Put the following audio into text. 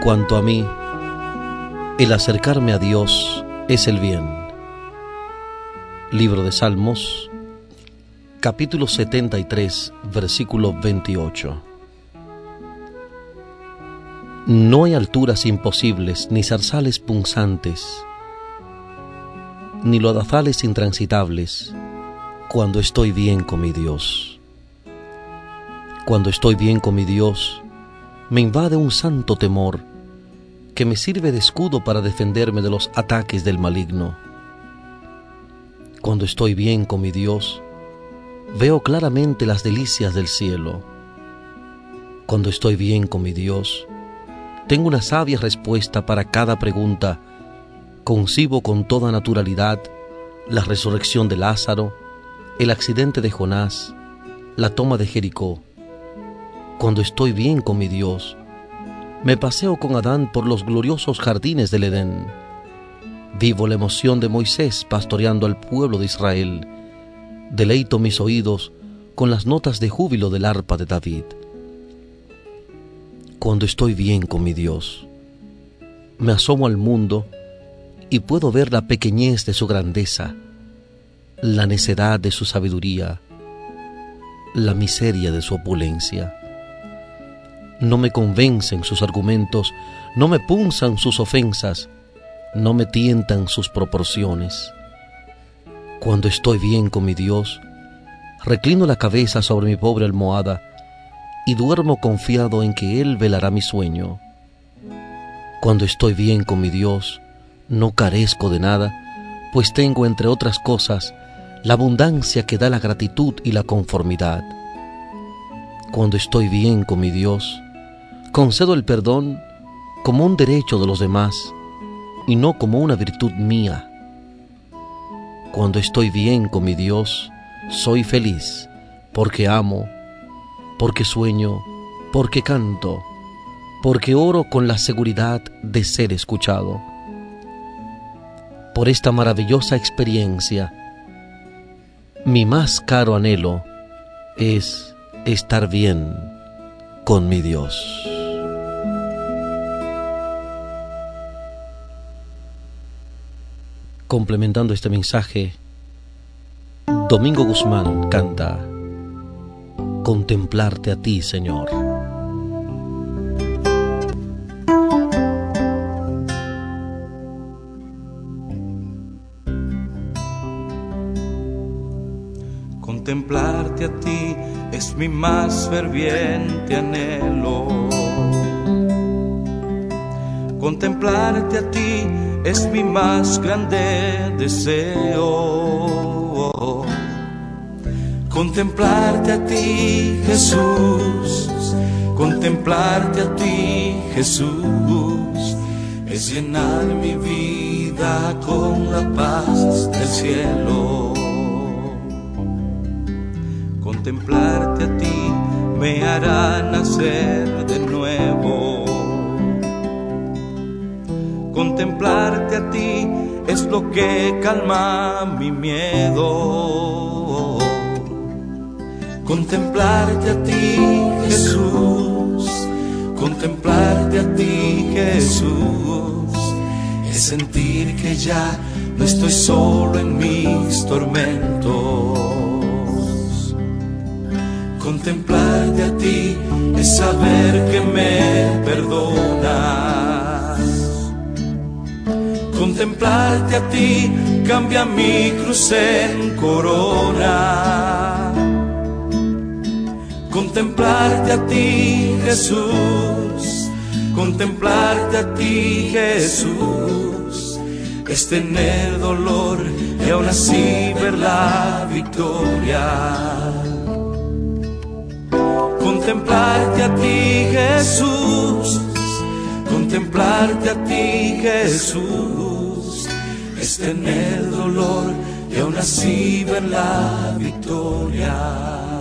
cuanto a mí, el acercarme a Dios es el bien. Libro de Salmos, capítulo 73, versículo 28. No hay alturas imposibles, ni zarzales punzantes, ni lodazales intransitables, cuando estoy bien con mi Dios. Cuando estoy bien con mi Dios, me invade un santo temor que me sirve de escudo para defenderme de los ataques del maligno. Cuando estoy bien con mi Dios, veo claramente las delicias del cielo. Cuando estoy bien con mi Dios, tengo una sabia respuesta para cada pregunta, concibo con toda naturalidad la resurrección de Lázaro, el accidente de Jonás, la toma de Jericó, cuando estoy bien con mi Dios. Me paseo con Adán por los gloriosos jardines del Edén. Vivo la emoción de Moisés pastoreando al pueblo de Israel. Deleito mis oídos con las notas de júbilo del arpa de David. Cuando estoy bien con mi Dios, me asomo al mundo y puedo ver la pequeñez de su grandeza, la necedad de su sabiduría, la miseria de su opulencia no me convencen sus argumentos, no me punzan sus ofensas, no me tientan sus proporciones. Cuando estoy bien con mi Dios, reclino la cabeza sobre mi pobre almohada y duermo confiado en que Él velará mi sueño. Cuando estoy bien con mi Dios, no carezco de nada, pues tengo, entre otras cosas, la abundancia que da la gratitud y la conformidad. Cuando estoy bien con mi Dios, Concedo el perdón como un derecho de los demás y no como una virtud mía. Cuando estoy bien con mi Dios, soy feliz porque amo, porque sueño, porque canto, porque oro con la seguridad de ser escuchado. Por esta maravillosa experiencia, mi más caro anhelo es estar bien con mi Dios. Complementando este mensaje, Domingo Guzmán canta, Contemplarte a ti, Señor. Contemplarte a ti es mi más ferviente anhelo. Contemplarte a ti es mi más grande deseo. Contemplarte a ti, Jesús, contemplarte a ti, Jesús, es llenar mi vida con la paz del cielo. Contemplarte a ti me hará nacer de nuevo Contemplarte a ti es lo que calma mi miedo. Contemplarte a ti, Jesús. Contemplarte a ti, Jesús. Es sentir que ya no estoy solo en mis tormentos. Contemplarte a ti es saber que me Contemplarte a ti cambia mi cruz en corona. Contemplarte a ti, Jesús. Contemplarte a ti, Jesús. Es tener dolor y aún así ver la victoria. Contemplarte a ti, Jesús. Contemplarte a ti, Jesús es tener dolor y aún así ver la victoria.